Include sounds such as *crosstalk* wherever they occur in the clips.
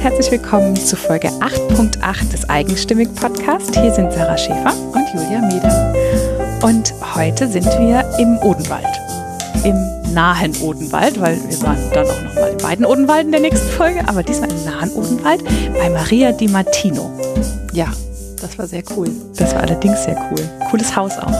und herzlich willkommen zu Folge 8.8 des Eigenstimmig Podcast. Hier sind Sarah Schäfer und Julia Meder. Und heute sind wir im Odenwald. Im nahen Odenwald, weil wir waren dann auch noch mal in beiden Odenwalden in der nächsten Folge, aber diesmal im nahen Odenwald bei Maria Di Martino. Ja, das war sehr cool. Das war allerdings sehr cool. Cooles Haus auch.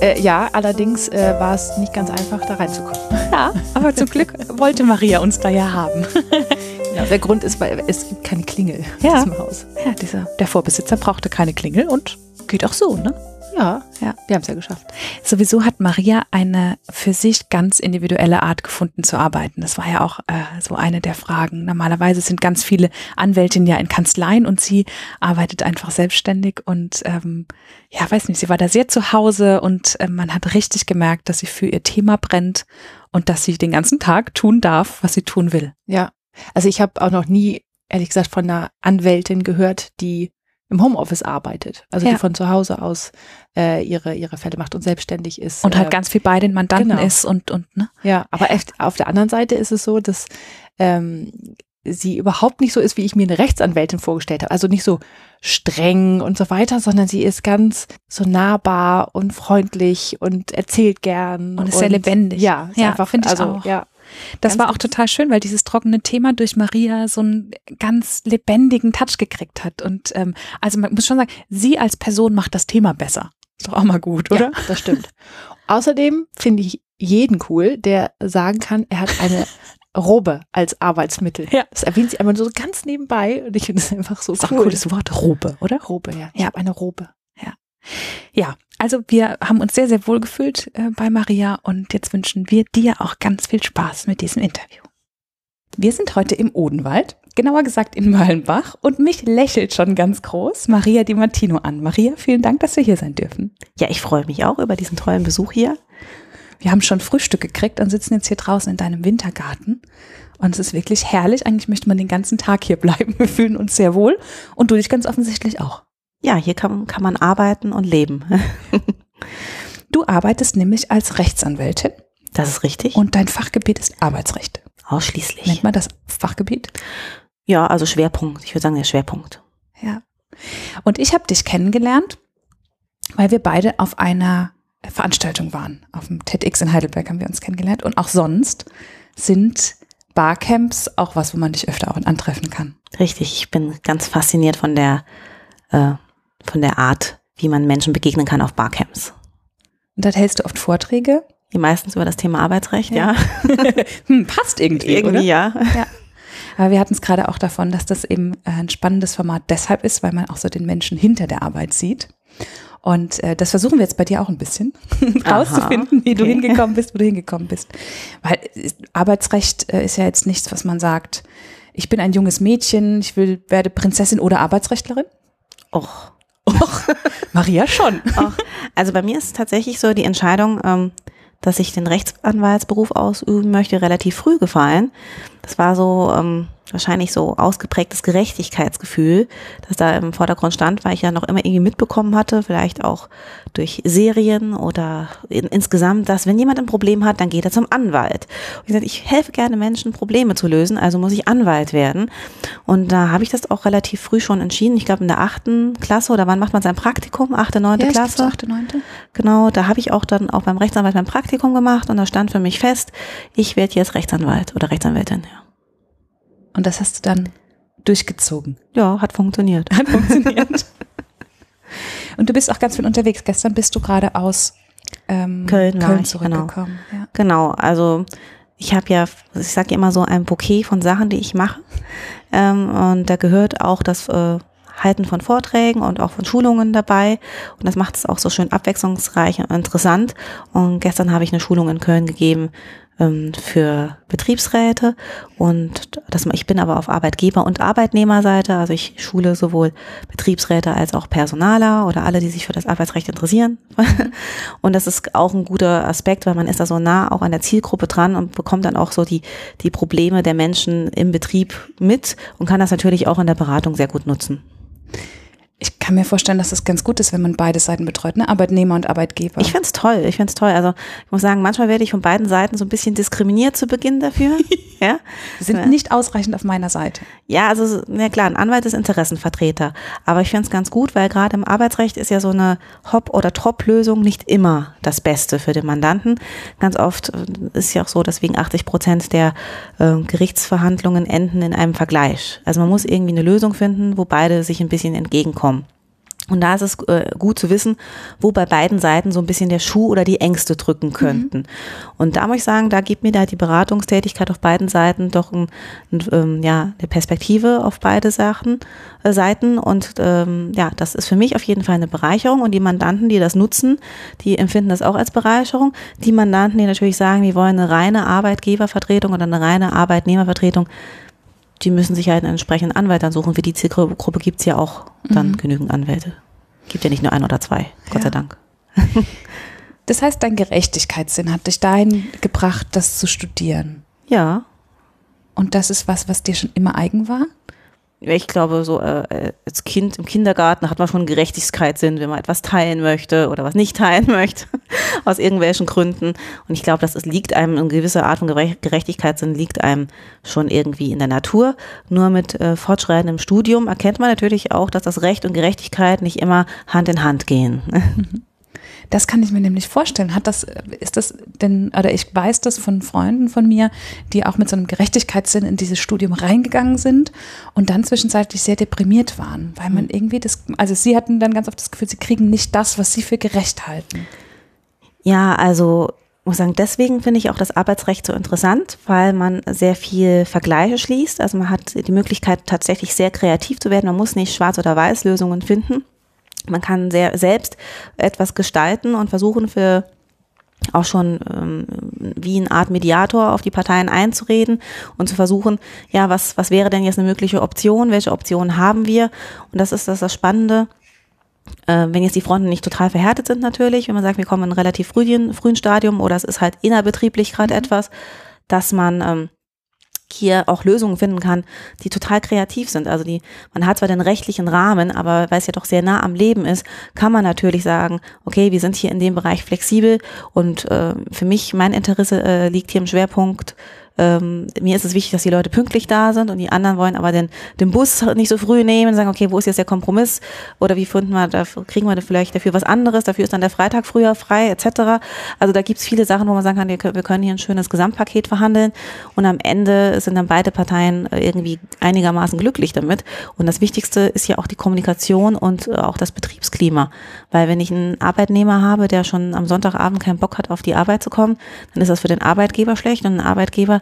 Äh, ja, allerdings äh, war es nicht ganz einfach, da reinzukommen. Ja, aber zum Glück wollte Maria uns da ja haben. *laughs* Ja, der Grund ist, weil es gibt keine Klingel ja. in diesem Haus. Ja, dieser, der Vorbesitzer brauchte keine Klingel und geht auch so, ne? Ja, ja, wir haben es ja geschafft. Sowieso hat Maria eine für sich ganz individuelle Art gefunden zu arbeiten. Das war ja auch äh, so eine der Fragen. Normalerweise sind ganz viele Anwältinnen ja in Kanzleien und sie arbeitet einfach selbstständig und ähm, ja, weiß nicht, sie war da sehr zu Hause und äh, man hat richtig gemerkt, dass sie für ihr Thema brennt und dass sie den ganzen Tag tun darf, was sie tun will. Ja, also ich habe auch noch nie, ehrlich gesagt, von einer Anwältin gehört, die im Homeoffice arbeitet, also ja. die von zu Hause aus äh, ihre ihre Fälle macht und selbstständig ist und halt äh, ganz viel bei den Mandanten genau. ist und und ne? Ja aber auf der anderen Seite ist es so dass ähm, sie überhaupt nicht so ist wie ich mir eine Rechtsanwältin vorgestellt habe. Also nicht so streng und so weiter sondern sie ist ganz so nahbar und freundlich und erzählt gern und ist und, sehr lebendig. ja, ja einfach finde ich also, auch. ja das war auch total schön, weil dieses trockene Thema durch Maria so einen ganz lebendigen Touch gekriegt hat. Und ähm, also man muss schon sagen, sie als Person macht das Thema besser. Ist doch auch mal gut, oder? Ja, das stimmt. Außerdem finde ich jeden cool, der sagen kann, er hat eine *laughs* Robe als Arbeitsmittel. Ja. Das erwähnt sie einmal so ganz nebenbei und ich finde es einfach so das ist cool. Ein cooles Wort, Robe, oder? Robe, ja. Ich ja. habe eine Robe. Ja. Also wir haben uns sehr, sehr wohl gefühlt äh, bei Maria und jetzt wünschen wir dir auch ganz viel Spaß mit diesem Interview. Wir sind heute im Odenwald, genauer gesagt in Möllenbach und mich lächelt schon ganz groß Maria Di Martino an. Maria, vielen Dank, dass wir hier sein dürfen. Ja, ich freue mich auch über diesen tollen Besuch hier. Wir haben schon Frühstück gekriegt und sitzen jetzt hier draußen in deinem Wintergarten. Und es ist wirklich herrlich. Eigentlich möchte man den ganzen Tag hier bleiben. Wir fühlen uns sehr wohl. Und du dich ganz offensichtlich auch. Ja, hier kann, kann man arbeiten und leben. du arbeitest nämlich als Rechtsanwältin. Das ist richtig. Und dein Fachgebiet ist Arbeitsrecht. Ausschließlich. Nennt man das Fachgebiet? Ja, also Schwerpunkt. Ich würde sagen, der Schwerpunkt. Ja. Und ich habe dich kennengelernt, weil wir beide auf einer Veranstaltung waren. Auf dem TEDx in Heidelberg haben wir uns kennengelernt. Und auch sonst sind Barcamps auch was, wo man dich öfter auch antreffen kann. Richtig. Ich bin ganz fasziniert von der äh, von der Art, wie man Menschen begegnen kann auf Barcamps. Und da hältst du oft Vorträge? Die meistens über das Thema Arbeitsrecht, ja. ja. *laughs* hm, passt irgendwie, irgendwie oder? ja. ja. Aber wir hatten es gerade auch davon, dass das eben äh, ein spannendes Format deshalb ist, weil man auch so den Menschen hinter der Arbeit sieht. Und äh, das versuchen wir jetzt bei dir auch ein bisschen *laughs* rauszufinden, wie okay. du hingekommen bist, wo du hingekommen bist. Weil äh, Arbeitsrecht äh, ist ja jetzt nichts, was man sagt, ich bin ein junges Mädchen, ich will, werde Prinzessin oder Arbeitsrechtlerin. Och. Och, *laughs* Maria schon. Och. Also bei mir ist tatsächlich so die Entscheidung, ähm, dass ich den Rechtsanwaltsberuf ausüben möchte, relativ früh gefallen. Das war so ähm, wahrscheinlich so ausgeprägtes Gerechtigkeitsgefühl, das da im Vordergrund stand, weil ich ja noch immer irgendwie mitbekommen hatte, vielleicht auch durch Serien oder in, insgesamt, dass wenn jemand ein Problem hat, dann geht er zum Anwalt. Und ich gesagt, ich helfe gerne Menschen, Probleme zu lösen, also muss ich Anwalt werden. Und da habe ich das auch relativ früh schon entschieden. Ich glaube in der achten Klasse oder wann macht man sein Praktikum? Achte, neunte ja, Klasse? Achte, neunte. Genau, da habe ich auch dann auch beim Rechtsanwalt mein Praktikum gemacht und da stand für mich fest, ich werde jetzt Rechtsanwalt oder Rechtsanwältin. Ja. Und das hast du dann durchgezogen. Ja, hat funktioniert. Hat funktioniert. *laughs* Und du bist auch ganz viel unterwegs. Gestern bist du gerade aus ähm, Köln, Köln ich, zurückgekommen. Genau, ja. genau also ich habe ja, ich sage immer so ein Bouquet von Sachen, die ich mache. Ähm, und da gehört auch das äh, Halten von Vorträgen und auch von Schulungen dabei. Und das macht es auch so schön abwechslungsreich und interessant. Und gestern habe ich eine Schulung in Köln gegeben ähm, für Betriebsräte und das, ich bin aber auf Arbeitgeber- und Arbeitnehmerseite, also ich schule sowohl Betriebsräte als auch Personaler oder alle, die sich für das Arbeitsrecht interessieren. *laughs* und das ist auch ein guter Aspekt, weil man ist da so nah auch an der Zielgruppe dran und bekommt dann auch so die, die Probleme der Menschen im Betrieb mit und kann das natürlich auch in der Beratung sehr gut nutzen. Ich kann mir vorstellen, dass das ganz gut ist, wenn man beide Seiten betreut, ne? Arbeitnehmer und Arbeitgeber. Ich find's toll, ich find's toll. Also ich muss sagen, manchmal werde ich von beiden Seiten so ein bisschen diskriminiert zu Beginn dafür. *laughs* ja. Sie sind nicht ausreichend auf meiner Seite. Ja, also, ja klar, ein Anwalt ist Interessenvertreter. Aber ich finde es ganz gut, weil gerade im Arbeitsrecht ist ja so eine Hop- oder Top-Lösung nicht immer das Beste für den Mandanten. Ganz oft äh, ist ja auch so, dass wegen 80 Prozent der äh, Gerichtsverhandlungen enden in einem Vergleich. Also man muss irgendwie eine Lösung finden, wo beide sich ein bisschen entgegenkommen. Und da ist es äh, gut zu wissen, wo bei beiden Seiten so ein bisschen der Schuh oder die Ängste drücken könnten. Mhm. Und da muss ich sagen, da gibt mir da die Beratungstätigkeit auf beiden Seiten doch ein, ein, ähm, ja, eine Perspektive auf beide Sachen, äh, Seiten. Und ähm, ja, das ist für mich auf jeden Fall eine Bereicherung. Und die Mandanten, die das nutzen, die empfinden das auch als Bereicherung. Die Mandanten, die natürlich sagen, wir wollen eine reine Arbeitgebervertretung oder eine reine Arbeitnehmervertretung, die müssen sich halt einen entsprechenden Anwalt dann suchen. Für die Zielgruppe gibt's ja auch dann mhm. genügend Anwälte. Gibt ja nicht nur ein oder zwei, Gott ja. sei Dank. *laughs* das heißt, dein Gerechtigkeitssinn hat dich dahin gebracht, das zu studieren. Ja. Und das ist was, was dir schon immer eigen war? Ich glaube, so äh, als Kind im Kindergarten hat man schon Gerechtigkeitssinn, wenn man etwas teilen möchte oder was nicht teilen *laughs* möchte, aus irgendwelchen Gründen. Und ich glaube, das liegt einem, eine gewisse Art von Gerechtigkeitssinn liegt einem schon irgendwie in der Natur. Nur mit äh, fortschreitendem Studium erkennt man natürlich auch, dass das Recht und Gerechtigkeit nicht immer Hand in Hand gehen. *laughs* Das kann ich mir nämlich vorstellen. Hat das, ist das denn, oder ich weiß das von Freunden von mir, die auch mit so einem Gerechtigkeitssinn in dieses Studium reingegangen sind und dann zwischenzeitlich sehr deprimiert waren, weil man mhm. irgendwie das, also sie hatten dann ganz oft das Gefühl, sie kriegen nicht das, was sie für gerecht halten. Ja, also muss sagen, deswegen finde ich auch das Arbeitsrecht so interessant, weil man sehr viel Vergleiche schließt. Also man hat die Möglichkeit, tatsächlich sehr kreativ zu werden. Man muss nicht schwarz oder weiß Lösungen finden. Man kann sehr selbst etwas gestalten und versuchen für auch schon ähm, wie eine Art Mediator auf die Parteien einzureden und zu versuchen, ja, was, was wäre denn jetzt eine mögliche Option, welche Optionen haben wir? Und das ist das, das Spannende. Äh, wenn jetzt die Fronten nicht total verhärtet sind natürlich, wenn man sagt, wir kommen in einem relativ frühen, frühen Stadium oder es ist halt innerbetrieblich gerade mhm. etwas, dass man ähm, hier auch Lösungen finden kann, die total kreativ sind. Also die, man hat zwar den rechtlichen Rahmen, aber weil es ja doch sehr nah am Leben ist, kann man natürlich sagen, okay, wir sind hier in dem Bereich flexibel und äh, für mich, mein Interesse äh, liegt hier im Schwerpunkt ähm, mir ist es wichtig, dass die Leute pünktlich da sind und die anderen wollen aber den, den Bus nicht so früh nehmen, sagen, okay, wo ist jetzt der Kompromiss? Oder wie finden wir, da kriegen wir vielleicht dafür was anderes, dafür ist dann der Freitag früher frei, etc. Also da gibt's viele Sachen, wo man sagen kann, wir können hier ein schönes Gesamtpaket verhandeln und am Ende sind dann beide Parteien äh, irgendwie einigermaßen glücklich damit. Und das Wichtigste ist ja auch die Kommunikation und äh, auch das Betriebsklima. Weil wenn ich einen Arbeitnehmer habe, der schon am Sonntagabend keinen Bock hat, auf die Arbeit zu kommen, dann ist das für den Arbeitgeber schlecht und ein Arbeitgeber,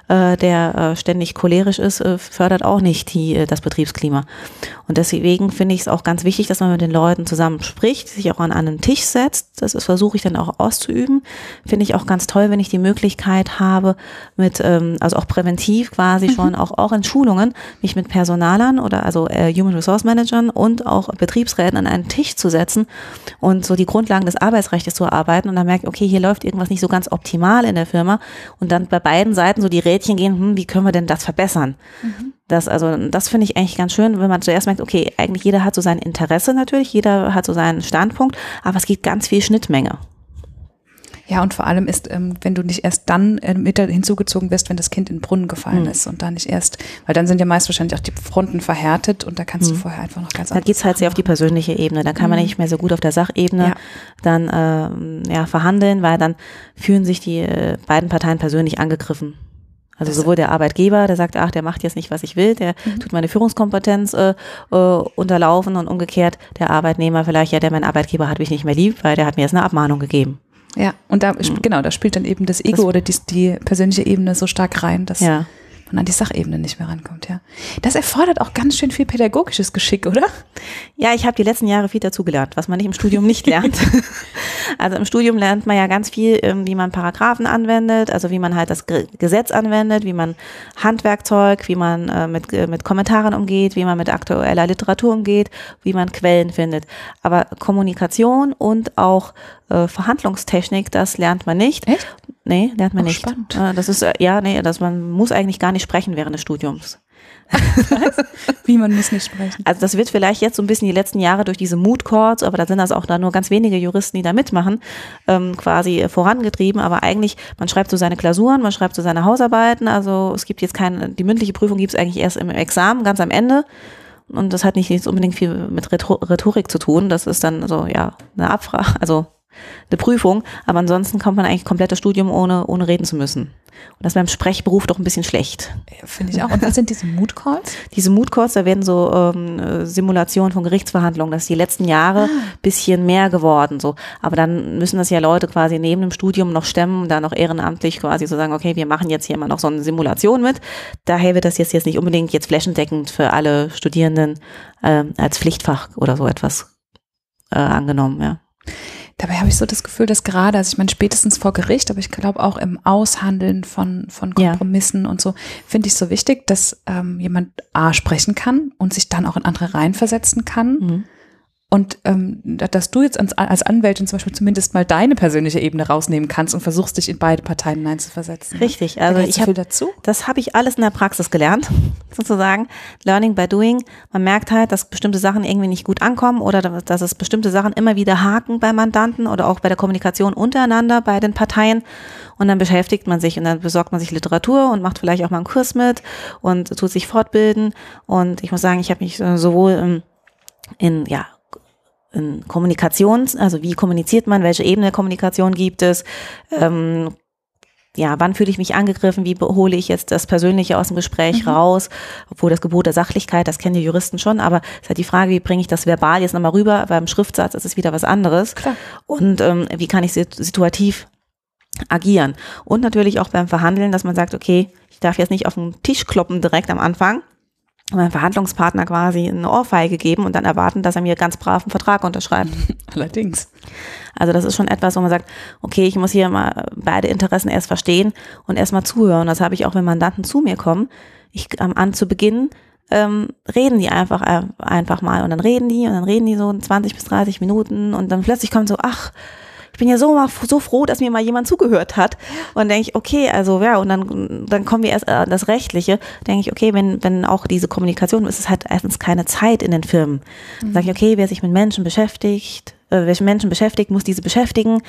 äh, der äh, ständig cholerisch ist, äh, fördert auch nicht die, das Betriebsklima. Und deswegen finde ich es auch ganz wichtig, dass man mit den Leuten zusammen spricht, sich auch an einen Tisch setzt. Das versuche ich dann auch auszuüben. Finde ich auch ganz toll, wenn ich die Möglichkeit habe, mit, ähm, also auch präventiv quasi mhm. schon auch, auch in Schulungen, mich mit Personalern oder also Human Resource Managern und auch Betriebsräten an einen Tisch zu setzen und so die Grundlagen des Arbeitsrechts zu erarbeiten und dann merke ich, okay, hier läuft irgendwas nicht so ganz optimal in der Firma und dann bei beiden Seiten so die Rädchen gehen, hm, wie können wir denn das verbessern? Mhm. Das, also, das finde ich eigentlich ganz schön, wenn man zuerst merkt, okay, eigentlich jeder hat so sein Interesse natürlich, jeder hat so seinen Standpunkt, aber es gibt ganz viel Schnittmenge. Ja, und vor allem ist, ähm, wenn du nicht erst dann äh, mit hinzugezogen wirst, wenn das Kind in den Brunnen gefallen mhm. ist und da nicht erst, weil dann sind ja meist wahrscheinlich auch die Fronten verhärtet und da kannst mhm. du vorher einfach noch ganz Da geht's halt sehr auf die persönliche Ebene. Da kann mhm. man nicht mehr so gut auf der Sachebene ja. dann äh, ja, verhandeln, weil dann fühlen sich die äh, beiden Parteien persönlich angegriffen. Also sowohl der Arbeitgeber, der sagt, ach, der macht jetzt nicht, was ich will, der mhm. tut meine Führungskompetenz äh, äh, unterlaufen und umgekehrt der Arbeitnehmer vielleicht, ja, der mein Arbeitgeber hat mich nicht mehr lieb, weil der hat mir jetzt eine Abmahnung gegeben. Ja, und da, mhm. genau, da spielt dann eben das Ego das, oder die, die persönliche Ebene so stark rein, dass ja man an die Sachebene nicht mehr rankommt, ja. Das erfordert auch ganz schön viel pädagogisches Geschick, oder? Ja, ich habe die letzten Jahre viel dazugelernt, was man nicht im Studium nicht lernt. *laughs* also im Studium lernt man ja ganz viel, ähm, wie man Paragraphen anwendet, also wie man halt das Gesetz anwendet, wie man Handwerkzeug, wie man äh, mit, äh, mit Kommentaren umgeht, wie man mit aktueller Literatur umgeht, wie man Quellen findet. Aber Kommunikation und auch äh, Verhandlungstechnik, das lernt man nicht. Echt? Nee, lernt man oh, nicht. Spannend. Äh, das ist, äh, ja, nee, das, man muss eigentlich gar nicht sprechen während des Studiums. *laughs* Wie man muss nicht sprechen. Also das wird vielleicht jetzt so ein bisschen die letzten Jahre durch diese Mood Courts, aber da sind das auch da nur ganz wenige Juristen, die da mitmachen, ähm, quasi vorangetrieben. Aber eigentlich, man schreibt so seine Klausuren, man schreibt so seine Hausarbeiten. Also es gibt jetzt keine, die mündliche Prüfung gibt es eigentlich erst im Examen, ganz am Ende. Und das hat nicht jetzt unbedingt viel mit Rhetorik zu tun. Das ist dann so, ja, eine Abfrage, also eine Prüfung. Aber ansonsten kommt man eigentlich komplettes Studium ohne, ohne reden zu müssen. Und das ist beim Sprechberuf doch ein bisschen schlecht. Finde ich auch. Und was sind diese Mood Calls? Diese Mood Calls, da werden so ähm, Simulationen von Gerichtsverhandlungen. Das ist die letzten Jahre ah. bisschen mehr geworden. So, aber dann müssen das ja Leute quasi neben dem Studium noch stemmen, da noch ehrenamtlich quasi so sagen, okay, wir machen jetzt hier mal noch so eine Simulation mit. Daher wird das jetzt jetzt nicht unbedingt jetzt flächendeckend für alle Studierenden äh, als Pflichtfach oder so etwas äh, angenommen. Ja. Dabei habe ich so das Gefühl, dass gerade, also ich meine, spätestens vor Gericht, aber ich glaube auch im Aushandeln von, von Kompromissen ja. und so, finde ich so wichtig, dass ähm, jemand A sprechen kann und sich dann auch in andere reinversetzen kann. Mhm. Und ähm, dass du jetzt als, als Anwältin zum Beispiel zumindest mal deine persönliche Ebene rausnehmen kannst und versuchst, dich in beide Parteien hineinzuversetzen. Richtig, also ich habe dazu. Das habe ich alles in der Praxis gelernt, *laughs* sozusagen. Learning by doing. Man merkt halt, dass bestimmte Sachen irgendwie nicht gut ankommen oder dass es bestimmte Sachen immer wieder haken bei Mandanten oder auch bei der Kommunikation untereinander bei den Parteien. Und dann beschäftigt man sich und dann besorgt man sich Literatur und macht vielleicht auch mal einen Kurs mit und tut sich fortbilden. Und ich muss sagen, ich habe mich sowohl in, in ja in Kommunikations, also wie kommuniziert man, welche Ebene der Kommunikation gibt es, ähm, ja, wann fühle ich mich angegriffen, wie hole ich jetzt das Persönliche aus dem Gespräch mhm. raus, obwohl das Gebot der Sachlichkeit, das kennen die Juristen schon, aber es ist halt die Frage, wie bringe ich das verbal jetzt nochmal rüber, beim Schriftsatz ist es wieder was anderes. Klar. Und ähm, wie kann ich situativ agieren? Und natürlich auch beim Verhandeln, dass man sagt, okay, ich darf jetzt nicht auf den Tisch kloppen direkt am Anfang, meinem Verhandlungspartner quasi eine Ohrfeige geben und dann erwarten, dass er mir ganz brav einen Vertrag unterschreibt. *laughs* Allerdings. Also das ist schon etwas, wo man sagt, okay, ich muss hier mal beide Interessen erst verstehen und erst mal zuhören. Das habe ich auch, wenn Mandanten zu mir kommen. Ich am an zu Beginn ähm, reden die einfach äh, einfach mal und dann reden die und dann reden die so 20 bis 30 Minuten und dann plötzlich kommt so, ach, bin ja so mal so froh, dass mir mal jemand zugehört hat. Und denke ich, okay, also ja, und dann, dann kommen wir erst an das Rechtliche. Denke ich, okay, wenn, wenn auch diese Kommunikation ist, es halt erstens keine Zeit in den Firmen. Dann mhm. sage ich, okay, wer sich mit Menschen beschäftigt, äh, welche Menschen beschäftigt, muss diese beschäftigen.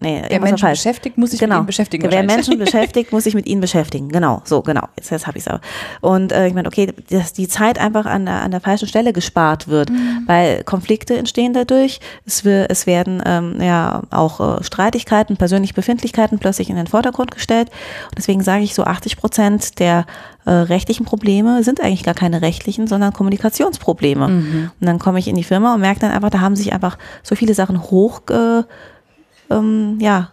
Nee, wer Menschen falsch. beschäftigt, muss sich genau. mit ihnen beschäftigen. Wer Menschen *laughs* beschäftigt, muss sich mit ihnen beschäftigen. Genau, so, genau. Jetzt, jetzt habe ich es auch. Und äh, ich meine, okay, dass die Zeit einfach an der, an der falschen Stelle gespart wird, mhm. weil Konflikte entstehen dadurch. Es, wir, es werden ähm, ja auch äh, Streitigkeiten, persönliche Befindlichkeiten plötzlich in den Vordergrund gestellt. Und deswegen sage ich so, 80 Prozent der äh, rechtlichen Probleme sind eigentlich gar keine rechtlichen, sondern Kommunikationsprobleme. Mhm. Und dann komme ich in die Firma und merke dann einfach, da haben sich einfach so viele Sachen hoch äh, ähm, ja,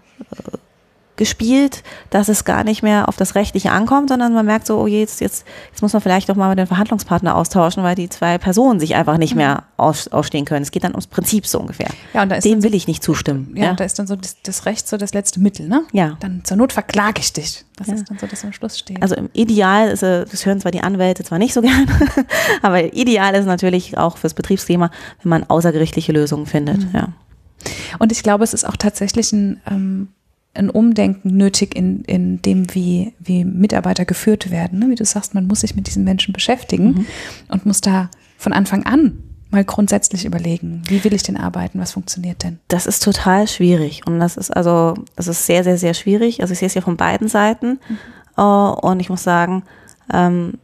gespielt, dass es gar nicht mehr auf das Rechtliche ankommt, sondern man merkt so, oh je, jetzt, jetzt, jetzt muss man vielleicht doch mal mit dem Verhandlungspartner austauschen, weil die zwei Personen sich einfach nicht mehr aus, ausstehen können. Es geht dann ums Prinzip so ungefähr. Ja, und da ist Dem will ich nicht zustimmen. Ja, ja. da ist dann so das, das, Recht so das letzte Mittel, ne? Ja. Dann zur Not verklage ich dich. Das ja. ist dann so, dass am Schluss steht. Also im Ideal ist, das hören zwar die Anwälte zwar nicht so *laughs* gern, aber ideal ist natürlich auch fürs Betriebsthema, wenn man außergerichtliche Lösungen findet, mhm. ja. Und ich glaube, es ist auch tatsächlich ein, ähm, ein Umdenken nötig in, in dem, wie, wie Mitarbeiter geführt werden. Ne? Wie du sagst, man muss sich mit diesen Menschen beschäftigen mhm. und muss da von Anfang an mal grundsätzlich überlegen, wie will ich denn arbeiten, was funktioniert denn? Das ist total schwierig und das ist also, das ist sehr, sehr, sehr schwierig. Also ich sehe es ja von beiden Seiten mhm. uh, und ich muss sagen, ähm,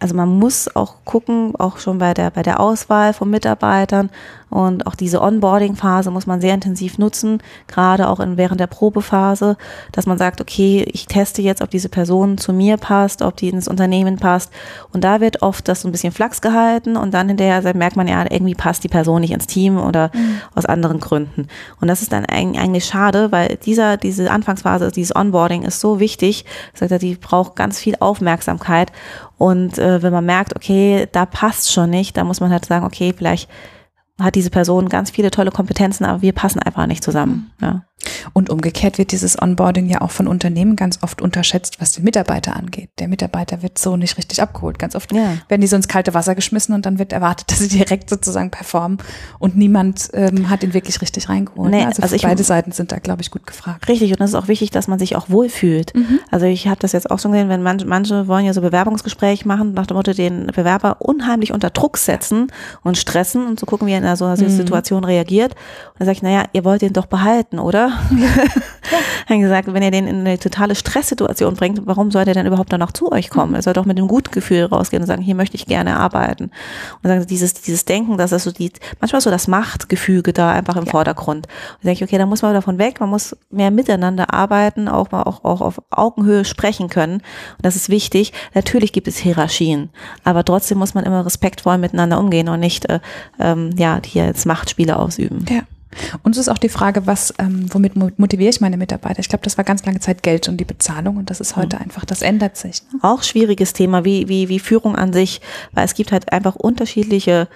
also man muss auch gucken, auch schon bei der, bei der Auswahl von Mitarbeitern, und auch diese Onboarding-Phase muss man sehr intensiv nutzen, gerade auch in, während der Probephase, dass man sagt, okay, ich teste jetzt, ob diese Person zu mir passt, ob die ins Unternehmen passt. Und da wird oft das so ein bisschen flachs gehalten und dann hinterher merkt man ja, irgendwie passt die Person nicht ins Team oder mhm. aus anderen Gründen. Und das ist dann eigentlich schade, weil dieser, diese Anfangsphase, dieses Onboarding ist so wichtig. Sagt er, die braucht ganz viel Aufmerksamkeit. Und äh, wenn man merkt, okay, da passt schon nicht, da muss man halt sagen, okay, vielleicht hat diese Person ganz viele tolle Kompetenzen, aber wir passen einfach nicht zusammen. Ja. Und umgekehrt wird dieses Onboarding ja auch von Unternehmen ganz oft unterschätzt, was den Mitarbeiter angeht. Der Mitarbeiter wird so nicht richtig abgeholt. Ganz oft Ja. werden die so ins kalte Wasser geschmissen und dann wird erwartet, *laughs* dass sie direkt sozusagen performen und niemand ähm, hat ihn wirklich richtig reingeholt. Nee, ne? also also ich- beide Seiten sind da, glaube ich, gut gefragt. Richtig, und das ist auch wichtig, dass man sich auch wohlfühlt. Also ich habe das jetzt auch schon gesehen, wenn manche, manche wollen ja so Bewerbungsgespräche machen, nach dem Motto den Bewerber unheimlich unter Druck setzen und stressen und zu gucken, wie er in einer so einer Situation reagiert. Und dann sage ich, naja, ihr wollt den doch behalten, oder? *laughs* Dann gesagt, wenn ihr den in eine totale Stresssituation bringt, warum soll der denn überhaupt dann noch zu euch kommen? Er soll doch mit einem guten Gefühl rausgehen und sagen, hier möchte ich gerne arbeiten. Und dann sagen dieses, dieses Denken, dass das so die, manchmal so das Machtgefüge da einfach im Vordergrund. Und dann denke ich, okay, da muss man davon weg, man muss mehr miteinander arbeiten, auch mal auch, auch auf Augenhöhe sprechen können. Und das ist wichtig. Natürlich gibt es Hierarchien, aber trotzdem muss man immer respektvoll miteinander umgehen und nicht, äh, ähm, ja, hier jetzt Machtspiele ausüben. Ja. Und es ist auch die Frage, was, ähm, womit mo- motiviere ich meine Mitarbeiter? Ich glaube, das war ganz lange Zeit Geld und die Bezahlung und das ist heute einfach, das ändert sich. Ne? auch schwieriges Thema, wie, wie, wie Führung an sich, weil es gibt halt einfach unterschiedliche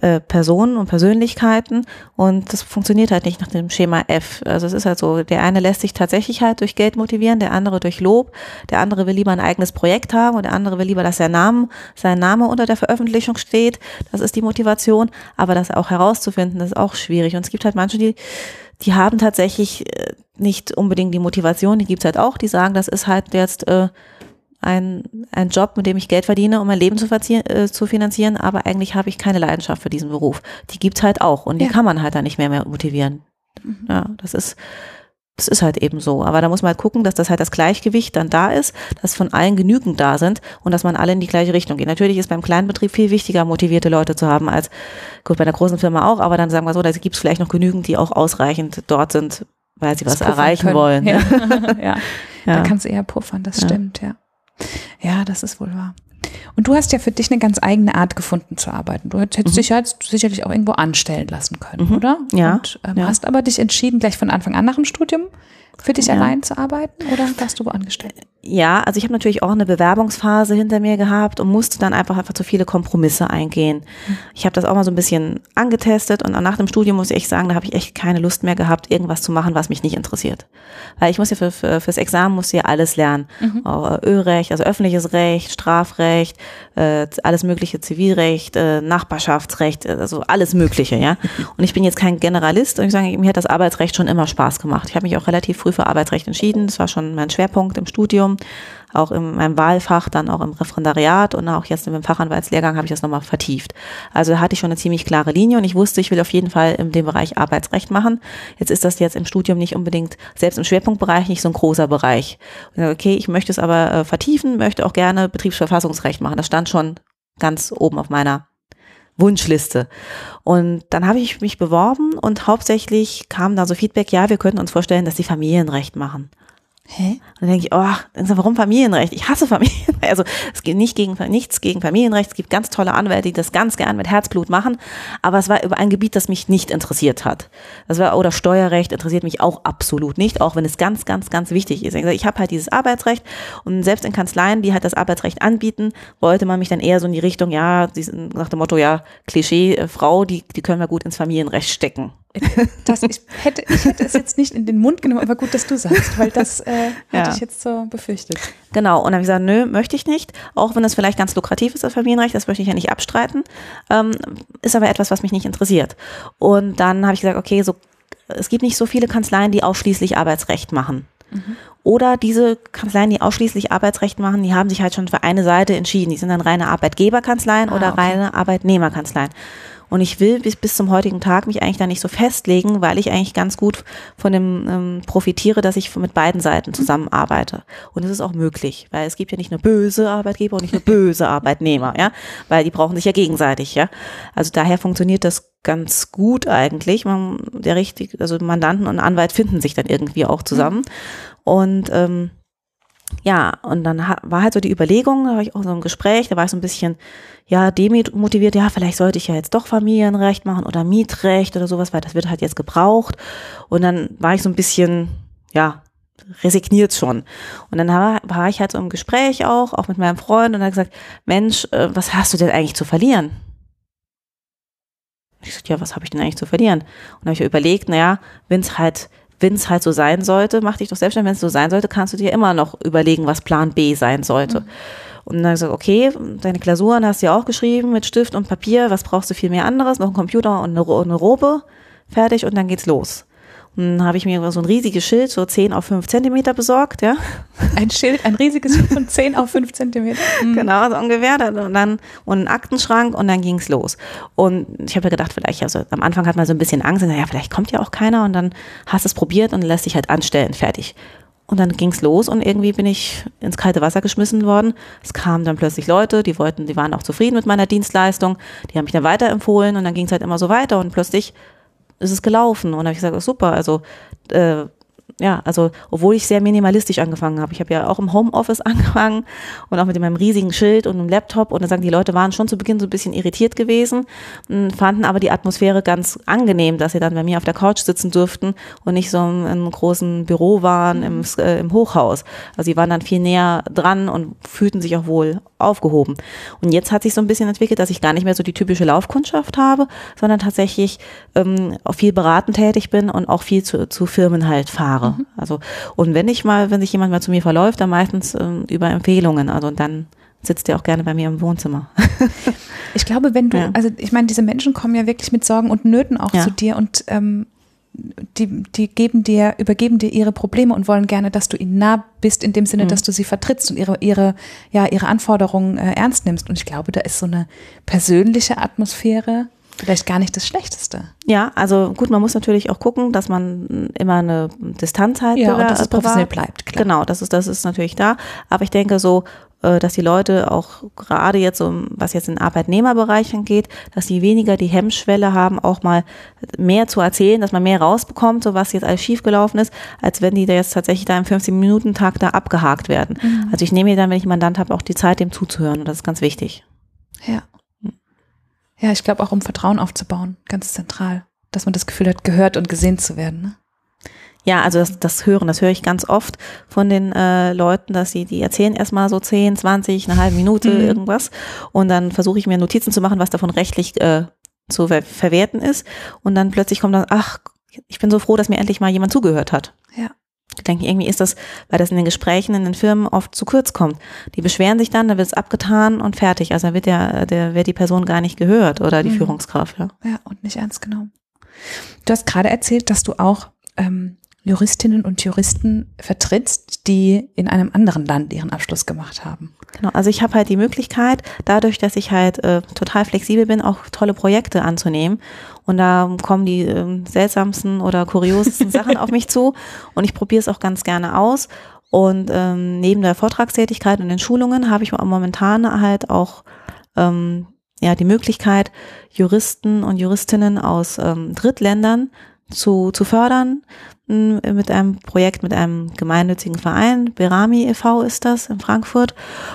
äh, Personen und Persönlichkeiten und das funktioniert halt nicht nach dem Schema F. Also es ist halt so, der eine lässt sich tatsächlich halt durch Geld motivieren, der andere durch Lob, der andere will lieber ein eigenes Projekt haben und der andere will lieber, dass sein Name, sein Name unter der Veröffentlichung steht. Das ist die Motivation, aber das auch herauszufinden, das ist auch schwierig. Und es gibt halt manche, die die haben tatsächlich äh, nicht unbedingt die Motivation, die gibt's halt auch, die sagen, das ist halt jetzt äh, ein, ein Job, mit dem ich Geld verdiene, um mein Leben zu, äh, zu finanzieren, aber eigentlich habe ich keine Leidenschaft für diesen Beruf. Die gibt's halt auch und die Ja. kann man halt dann nicht mehr, mehr motivieren. Ja, das ist, das ist halt eben so. Aber da muss man halt gucken, dass das halt das Gleichgewicht dann da ist, dass von allen genügend da sind und dass man alle in die gleiche Richtung geht. Natürlich ist beim kleinen Betrieb viel wichtiger, motivierte Leute zu haben, als gut bei einer großen Firma auch, aber dann sagen wir so, da gibt es vielleicht noch genügend, die auch ausreichend dort sind, weil sie was puffern erreichen können. wollen. Ja. ne? ja. *laughs* *laughs* Ja. Da kannst du eher puffern, das Ja. stimmt, ja. Ja, das ist wohl wahr. Und du hast ja für dich eine ganz eigene Art gefunden zu arbeiten. Du hättest dich ja jetzt sicherlich auch irgendwo anstellen lassen können, Mhm. oder? Ja, Und ähm, ja. hast aber dich entschieden, gleich von Anfang an nach dem Studium für dich Ja. allein zu arbeiten oder warst du angestellt? Ja, also ich habe natürlich auch eine Bewerbungsphase hinter mir gehabt und musste dann einfach einfach zu viele Kompromisse eingehen. Ich habe das auch mal so ein bisschen angetestet und nach dem Studium muss ich echt sagen, da habe ich echt keine Lust mehr gehabt, irgendwas zu machen, was mich nicht interessiert. Weil ich muss ja für, für, fürs Examen muss ja alles lernen. Auch, äh, Ölrecht, also öffentliches Recht, Strafrecht, äh, alles mögliche Zivilrecht, äh, Nachbarschaftsrecht, äh, also alles Mögliche, ja. *laughs* Und ich bin jetzt kein Generalist und ich sage, mir hat das Arbeitsrecht schon immer Spaß gemacht. Ich habe mich auch relativ früh für Arbeitsrecht entschieden. Das war schon mein Schwerpunkt im Studium, auch in meinem Wahlfach, dann auch im Referendariat und auch jetzt im Fachanwaltslehrgang habe ich das nochmal vertieft. Also da hatte ich schon eine ziemlich klare Linie und ich wusste, ich will auf jeden Fall in dem Bereich Arbeitsrecht machen. Jetzt ist das jetzt im Studium nicht unbedingt, selbst im Schwerpunktbereich, nicht so ein großer Bereich. Okay, ich möchte es aber äh, vertiefen, möchte auch gerne Betriebsverfassungsrecht machen. Das stand schon ganz oben auf meiner Wunschliste. Und dann habe ich mich beworben und hauptsächlich kam da so Feedback, ja, wir könnten uns vorstellen, dass sie Familienrecht machen. Hä? Und dann denke ich, oh, warum Familienrecht? Ich hasse Familienrecht. *laughs* Also es gibt nicht gegen, nichts gegen Familienrecht. Es gibt ganz tolle Anwälte, die das ganz gern mit Herzblut machen. Aber es war über ein Gebiet, das mich nicht interessiert hat. Das war, oder Steuerrecht interessiert mich auch absolut nicht, auch wenn es ganz, ganz, ganz wichtig ist. Ich habe halt dieses Arbeitsrecht und selbst in Kanzleien, die halt das Arbeitsrecht anbieten, wollte man mich dann eher so in die Richtung, ja, nach dem Motto, ja, Klischee, äh, Frau, die, die können wir gut ins Familienrecht stecken. Das, ich, hätte, ich hätte es jetzt nicht in den Mund genommen, aber gut, dass du sagst, weil das äh, *laughs* Ja. hatte ich jetzt so befürchtet. Genau, und dann habe ich gesagt, nö, möchte ich nicht. Auch wenn das vielleicht ganz lukrativ ist, das Familienrecht, das möchte ich ja nicht abstreiten. Ähm, ist aber etwas, was mich nicht interessiert. Und dann habe ich gesagt, okay, so, es gibt nicht so viele Kanzleien, die ausschließlich Arbeitsrecht machen. Oder diese Kanzleien, die ausschließlich Arbeitsrecht machen, die haben sich halt schon für eine Seite entschieden. Die sind dann reine Arbeitgeberkanzleien Ah, oder okay. reine Arbeitnehmerkanzleien. Und ich will bis, bis zum heutigen Tag mich eigentlich da nicht so festlegen, weil ich eigentlich ganz gut von dem ähm, profitiere, dass ich mit beiden Seiten zusammenarbeite. Und es ist auch möglich, weil es gibt ja nicht nur böse Arbeitgeber und nicht nur böse *laughs* Arbeitnehmer, ja, weil die brauchen sich ja gegenseitig, ja. Also daher funktioniert das ganz gut eigentlich. Man, der richtig, also Mandanten und Anwalt finden sich dann irgendwie auch zusammen. Und ähm, ja, und dann war halt so die Überlegung, da war ich auch so im Gespräch, da war ich so ein bisschen, ja, demotiviert, ja, vielleicht sollte ich ja jetzt doch Familienrecht machen oder Mietrecht oder sowas, weil das wird halt jetzt gebraucht. Und dann war ich so ein bisschen, ja, resigniert schon. Und dann war, war ich halt so im Gespräch auch, auch mit meinem Freund und er hat gesagt, Mensch, äh, was hast du denn eigentlich zu verlieren? Ich sagte, ja, was habe ich denn eigentlich zu verlieren? Und habe ich überlegt, naja, wenn es halt wenn es halt so sein sollte, mach dich doch selbstständig. Wenn es so sein sollte, kannst du dir immer noch überlegen, was Plan B sein sollte. Mhm. Und dann gesagt, okay, deine Klausuren hast du ja auch geschrieben mit Stift und Papier. Was brauchst du viel mehr anderes? Noch ein Computer und eine, eine Robe. Fertig und dann geht's los. Und dann habe ich mir so ein riesiges Schild, so 10 auf 5 Zentimeter besorgt, ja. Ein Schild, ein riesiges Schild von 10 auf 5 Zentimeter. Mhm. *laughs* Genau, so ungefähr. Und dann, und einen Aktenschrank und dann ging's los. Und ich habe ja gedacht, vielleicht, also am Anfang hat man so ein bisschen Angst, ja, vielleicht kommt ja auch keiner und dann hast du es probiert und lässt dich halt anstellen, fertig. Und dann ging's los und irgendwie bin ich ins kalte Wasser geschmissen worden. Es kamen dann plötzlich Leute, die wollten, die waren auch zufrieden mit meiner Dienstleistung, die haben mich dann weiterempfohlen und dann ging's halt immer so weiter und plötzlich ist es gelaufen. Und habe ich gesagt, super, also äh, ja, also obwohl ich sehr minimalistisch angefangen habe. Ich habe ja auch im Homeoffice *laughs* angefangen und auch mit meinem riesigen Schild und einem Laptop und dann sagen die Leute waren schon zu Beginn so ein bisschen irritiert gewesen, fanden aber die Atmosphäre ganz angenehm, dass sie dann bei mir auf der Couch sitzen durften und nicht so in einem großen Büro waren im, äh, im Hochhaus. Also sie waren dann viel näher dran und fühlten sich auch wohl aufgehoben. Und jetzt hat sich so ein bisschen entwickelt, dass ich gar nicht mehr so die typische Laufkundschaft habe, sondern tatsächlich ähm, auch viel beratend tätig bin und auch viel zu, zu Firmen halt fahre. Mhm. Also, und wenn ich mal, wenn sich jemand mal zu mir verläuft, dann meistens ähm, über Empfehlungen. Also dann sitzt der auch gerne bei mir im Wohnzimmer. *laughs* ich glaube, wenn du, ja. also ich meine, diese Menschen kommen ja wirklich mit Sorgen und Nöten auch ja. zu dir und ähm, die, die geben dir, übergeben dir ihre Probleme und wollen gerne, dass du ihnen nah bist, in dem Sinne, mhm. dass du sie vertrittst und ihre, ihre, ja, ihre Anforderungen äh, ernst nimmst. Und ich glaube, da ist so eine persönliche Atmosphäre vielleicht gar nicht das Schlechteste. Ja, also gut, man muss natürlich auch gucken, dass man immer eine Distanz halt ja, und dass es professionell bleibt. Klar. Genau, das ist, das ist natürlich da. Aber ich denke so, äh, dass die Leute auch gerade jetzt so, was jetzt in Arbeitnehmerbereich angeht, dass sie weniger die Hemmschwelle haben, auch mal mehr zu erzählen, dass man mehr rausbekommt, so was jetzt alles schiefgelaufen ist, als wenn die da jetzt tatsächlich da im 15-Minuten-Tag da abgehakt werden. Mhm. Also ich nehme mir dann, wenn ich einen Mandant habe, auch die Zeit, dem zuzuhören und das ist ganz wichtig. Ja. Ja, ich glaube auch, um Vertrauen aufzubauen, ganz zentral, dass man das Gefühl hat, gehört und gesehen zu werden. Ne? Ja, also das, das Hören, das höre ich ganz oft von den äh, Leuten, dass sie, die erzählen erstmal so 10, 20, eine halbe Minute mhm. irgendwas und dann versuche ich mir Notizen zu machen, was davon rechtlich äh, zu ver verwerten ist und dann plötzlich kommt dann, ach, ich bin so froh, dass mir endlich mal jemand zugehört hat. Ja. Ich denke, irgendwie ist das, weil das in den Gesprächen in den Firmen oft zu kurz kommt. Die beschweren sich dann, dann wird es abgetan und fertig. Also dann wird der, der wird die Person gar nicht gehört oder die mhm. Führungskraft. Ja. ja, und nicht ernst genommen. Du hast gerade erzählt, dass du auch ähm, Juristinnen und Juristen vertrittst, die in einem anderen Land ihren Abschluss gemacht haben. Genau, also ich habe halt die Möglichkeit, dadurch, dass ich halt äh, total flexibel bin, auch tolle Projekte anzunehmen. Und da kommen die äh, seltsamsten oder kuriosesten *laughs* Sachen auf mich zu. Und ich probiere es auch ganz gerne aus. Und ähm, neben der Vortragstätigkeit und den Schulungen habe ich momentan halt auch ähm, ja die Möglichkeit, Juristen und Juristinnen aus ähm, Drittländern zu, zu fördern mit einem Projekt, mit einem gemeinnützigen Verein. Berami e.V. ist das in Frankfurt.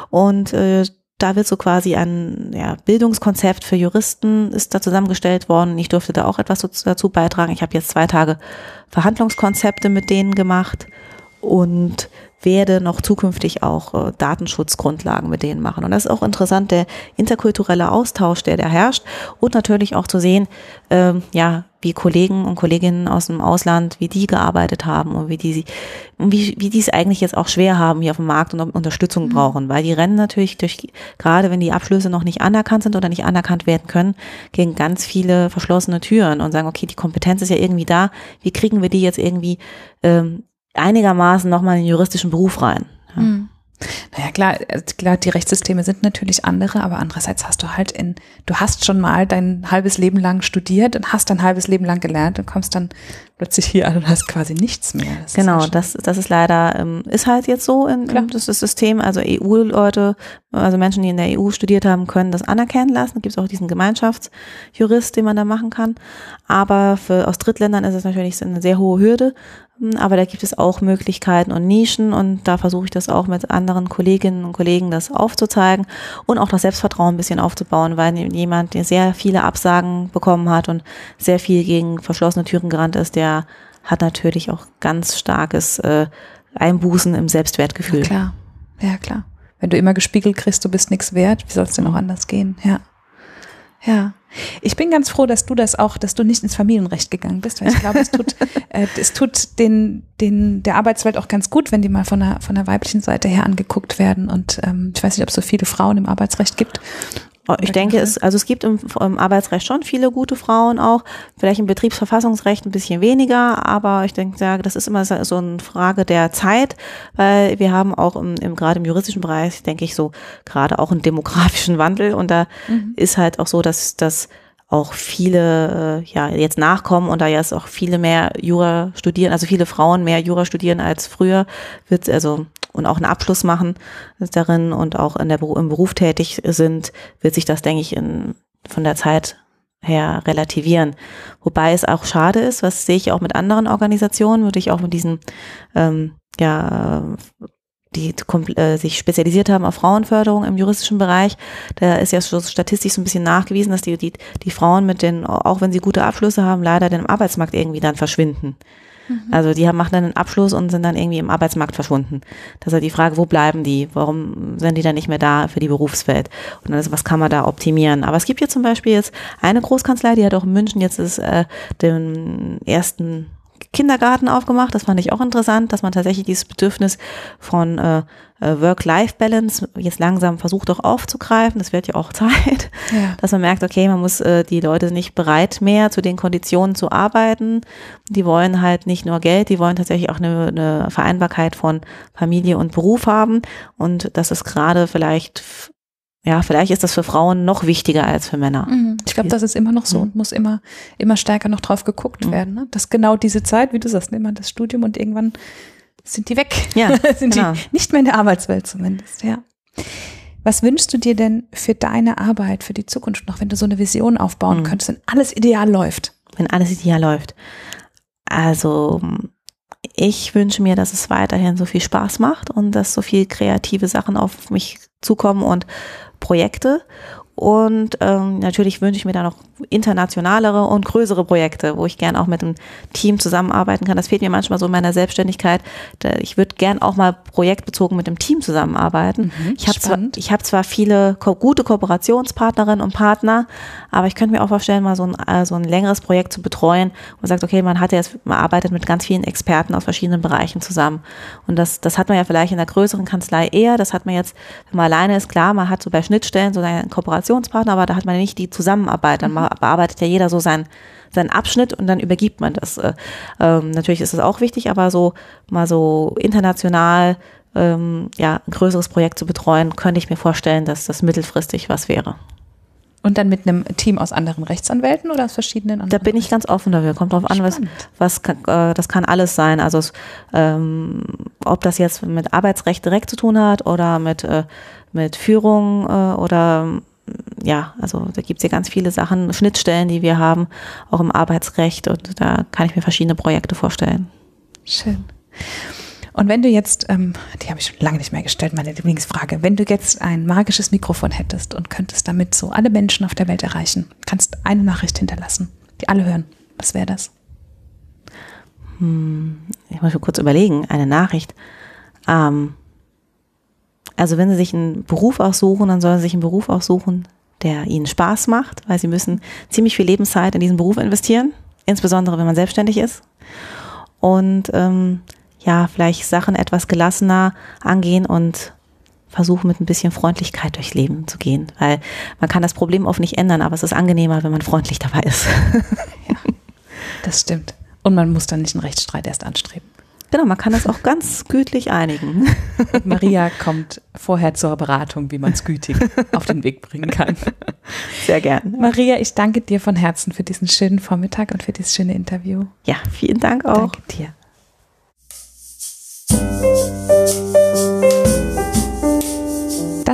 Und äh, da wird so quasi ein ja, Bildungskonzept für Juristen ist da zusammengestellt worden. Ich durfte da auch etwas dazu beitragen. Ich habe jetzt zwei Tage Verhandlungskonzepte mit denen gemacht und werde noch zukünftig auch äh, Datenschutzgrundlagen mit denen machen. Und das ist auch interessant, der interkulturelle Austausch, der da herrscht und natürlich auch zu sehen, äh, ja, wie Kollegen und Kolleginnen aus dem Ausland, wie die gearbeitet haben und wie die, wie, wie die es eigentlich jetzt auch schwer haben hier auf dem Markt und Unterstützung mhm. brauchen, weil die rennen natürlich durch, gerade wenn die Abschlüsse noch nicht anerkannt sind oder nicht anerkannt werden können, gegen ganz viele verschlossene Türen und sagen, okay, die Kompetenz ist ja irgendwie da, wie kriegen wir die jetzt irgendwie ähm, einigermaßen nochmal in den juristischen Beruf rein. Ja. Mhm. Naja, klar, äh, klar, die Rechtssysteme sind natürlich andere, aber andererseits hast du halt in, du hast schon mal dein halbes Leben lang studiert und hast dein halbes Leben lang gelernt und kommst dann plötzlich hier an und hast quasi nichts mehr. Das genau, das, das ist leider, ähm, ist halt jetzt so in, in das, System. Also EU-Leute, also Menschen, die in der EU studiert haben, können das anerkennen lassen. Da gibt es auch diesen Gemeinschaftsjurist, den man da machen kann. Aber für, aus Drittländern ist es natürlich eine sehr hohe Hürde. Hm, aber da gibt es auch Möglichkeiten und Nischen und da versuche ich das auch mit anderen Kolleginnen und Kollegen das aufzuzeigen und auch das Selbstvertrauen ein bisschen aufzubauen, weil jemand, der sehr viele Absagen bekommen hat und sehr viel gegen verschlossene Türen gerannt ist, der hat natürlich auch ganz starkes äh, Einbußen im Selbstwertgefühl. Ja, klar, ja klar. Wenn du immer gespiegelt kriegst, du bist nichts wert, wie soll es denn auch anders gehen? Ja, ja. Ich bin ganz froh, dass du das auch, dass du nicht ins Familienrecht gegangen bist, weil ich glaube, es tut, *laughs* äh, es tut den, den, der Arbeitswelt auch ganz gut, wenn die mal von der, von der weiblichen Seite her angeguckt werden. Und ähm, ich weiß nicht, ob es so viele Frauen im Arbeitsrecht gibt. Oh, ich denke, es, also es gibt im, im, Arbeitsrecht schon viele gute Frauen auch, vielleicht im Betriebsverfassungsrecht ein bisschen weniger, aber ich denke, das ist immer so eine Frage der Zeit, weil wir haben auch im, im gerade im juristischen Bereich, denke ich, so gerade auch einen demografischen Wandel und da mhm. ist halt auch so, dass, dass auch viele äh, ja jetzt nachkommen und da jetzt auch viele mehr Jura studieren, also viele Frauen mehr Jura studieren als früher, wird also und auch einen Abschluss machen darin und auch in der, im Beruf tätig sind, wird sich das, denke ich, in, von der Zeit her relativieren. Wobei es auch schade ist, was sehe ich auch mit anderen Organisationen, würde ich auch mit diesen, ähm, ja, die äh, sich spezialisiert haben auf Frauenförderung im juristischen Bereich. Da ist ja so statistisch so ein bisschen nachgewiesen, dass die, die, die Frauen mit den, auch wenn sie gute Abschlüsse haben, leider den Arbeitsmarkt irgendwie dann verschwinden. Mhm. Also die haben, machen dann einen Abschluss und sind dann irgendwie im Arbeitsmarkt verschwunden. Das ist halt die Frage, wo bleiben die? Warum sind die dann nicht mehr da für die Berufswelt? Und dann ist, was kann man da optimieren? Aber es gibt hier zum Beispiel jetzt eine Großkanzlei, die hat auch in München jetzt ist, äh, den ersten Kindergarten aufgemacht. Das fand ich auch interessant, dass man tatsächlich dieses Bedürfnis von äh, äh, Work-Life-Balance jetzt langsam versucht auch aufzugreifen. Das wird ja auch *laughs* Zeit, ja. dass man merkt, okay, man muss äh, die Leute nicht bereit mehr zu den Konditionen zu arbeiten. Die wollen halt nicht nur Geld, die wollen tatsächlich auch eine, eine Vereinbarkeit von Familie und Beruf haben. Und das ist gerade vielleicht ja, vielleicht ist das für Frauen noch wichtiger als für Männer. Mhm. Ich glaube, das ist immer noch so und mhm. muss immer, immer stärker noch drauf geguckt mhm. werden. Ne? Dass genau diese Zeit, wie du sagst, immer das Studium und irgendwann sind die weg. Ja, *laughs* sind genau. die nicht mehr in der Arbeitswelt zumindest, ja. Was wünschst du dir denn für deine Arbeit, für die Zukunft noch, wenn du so eine Vision aufbauen mhm. könntest, wenn alles ideal läuft? Wenn alles ideal läuft. Also, ich wünsche mir, dass es weiterhin so viel Spaß macht und dass so viel kreative Sachen auf mich zukommen und Projekte und ähm, natürlich wünsche ich mir da noch internationalere und größere Projekte, wo ich gern auch mit einem Team zusammenarbeiten kann. Das fehlt mir manchmal so in meiner Selbstständigkeit. Ich würde gern auch mal projektbezogen mit dem Team zusammenarbeiten. Mhm, ich habe zwar, ich hab zwar viele ko gute Kooperationspartnerinnen und Partner, aber ich könnte mir auch vorstellen, mal so ein, äh, so ein längeres Projekt zu betreuen und sagt, okay, man hat jetzt, man arbeitet mit ganz vielen Experten aus verschiedenen Bereichen zusammen. Und das, das hat man ja vielleicht in der größeren Kanzlei eher. Das hat man jetzt, wenn man alleine ist, klar, man hat so bei Schnittstellen so seine Kooperation Kooperationspartner, aber da hat man nicht die Zusammenarbeit. Dann mhm. bearbeitet ja jeder so sein, seinen Abschnitt und dann übergibt man das. Äh, ähm, natürlich ist das auch wichtig, aber so mal so international ähm, ja, ein größeres Projekt zu betreuen, könnte ich mir vorstellen, dass das mittelfristig was wäre. Und dann mit einem Team aus anderen Rechtsanwälten oder aus verschiedenen anderen? Da bin ich ganz offen dafür. Kommt drauf an, was, was kann, äh, das kann alles sein. Also ähm, ob das jetzt mit Arbeitsrecht direkt zu tun hat oder mit, äh, mit Führung äh, oder ja, also da gibt es ja ganz viele Sachen, Schnittstellen, die wir haben, auch im Arbeitsrecht und da kann ich mir verschiedene Projekte vorstellen. Schön. Und wenn du jetzt, ähm, die habe ich schon lange nicht mehr gestellt, meine Lieblingsfrage, wenn du jetzt ein magisches Mikrofon hättest und könntest damit so alle Menschen auf der Welt erreichen, kannst eine Nachricht hinterlassen, die alle hören, was wäre das? Hm, ich muss mir kurz überlegen, eine Nachricht. Ähm, also wenn Sie sich einen Beruf aussuchen, dann sollen Sie sich einen Beruf aussuchen, der Ihnen Spaß macht, weil Sie müssen ziemlich viel Lebenszeit in diesen Beruf investieren, insbesondere wenn man selbstständig ist. Und ähm, ja, vielleicht Sachen etwas gelassener angehen und versuchen mit ein bisschen Freundlichkeit durchs Leben zu gehen, weil man kann das Problem oft nicht ändern, aber es ist angenehmer, wenn man freundlich dabei ist. ja, das stimmt. Und man muss dann nicht einen Rechtsstreit erst anstreben. Genau, man kann das auch ganz gütlich einigen. *laughs* Und Maria kommt vorher zur Beratung, wie man es gütig auf den Weg bringen kann. Sehr gern. Maria, ich danke dir von Herzen für diesen schönen Vormittag und für dieses schöne Interview. Ja, vielen Dank auch. Danke dir.